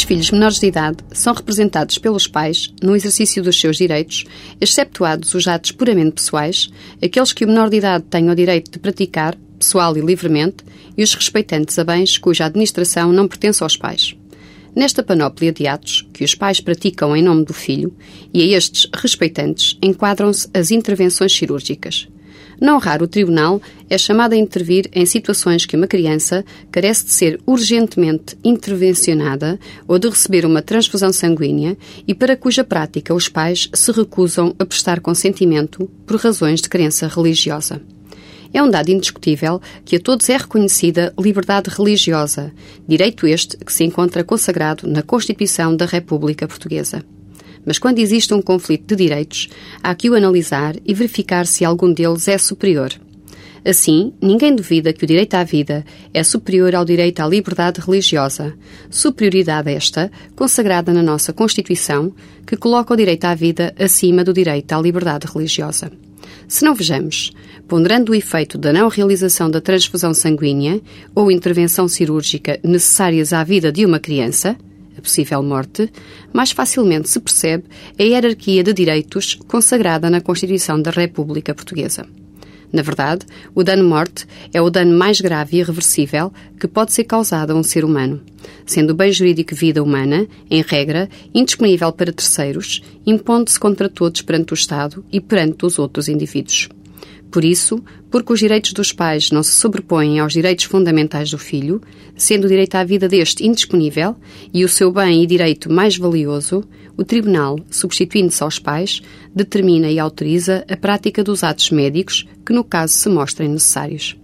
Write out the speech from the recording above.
Os filhos menores de idade são representados pelos pais no exercício dos seus direitos, exceptuados os atos puramente pessoais, aqueles que o menor de idade tem o direito de praticar, pessoal e livremente, e os respeitantes a bens cuja administração não pertence aos pais. Nesta panóplia de atos que os pais praticam em nome do filho, e a estes respeitantes enquadram-se as intervenções cirúrgicas. Não raro o Tribunal é chamado a intervir em situações que uma criança carece de ser urgentemente intervencionada ou de receber uma transfusão sanguínea e para cuja prática os pais se recusam a prestar consentimento por razões de crença religiosa. É um dado indiscutível que a todos é reconhecida liberdade religiosa, direito este que se encontra consagrado na Constituição da República Portuguesa. Mas quando existe um conflito de direitos, há que o analisar e verificar se algum deles é superior. Assim, ninguém duvida que o direito à vida é superior ao direito à liberdade religiosa, superioridade esta consagrada na nossa Constituição, que coloca o direito à vida acima do direito à liberdade religiosa. Se não vejamos, ponderando o efeito da não realização da transfusão sanguínea ou intervenção cirúrgica necessárias à vida de uma criança, a possível morte, mais facilmente se percebe a hierarquia de direitos consagrada na Constituição da República Portuguesa. Na verdade, o dano-morte é o dano mais grave e irreversível que pode ser causado a um ser humano, sendo o bem jurídico vida humana, em regra, indisponível para terceiros, impondo-se contra todos perante o Estado e perante os outros indivíduos. Por isso, porque os direitos dos pais não se sobrepõem aos direitos fundamentais do filho, sendo o direito à vida deste indisponível e o seu bem e direito mais valioso, o Tribunal, substituindo-se aos pais, determina e autoriza a prática dos atos médicos que no caso se mostrem necessários.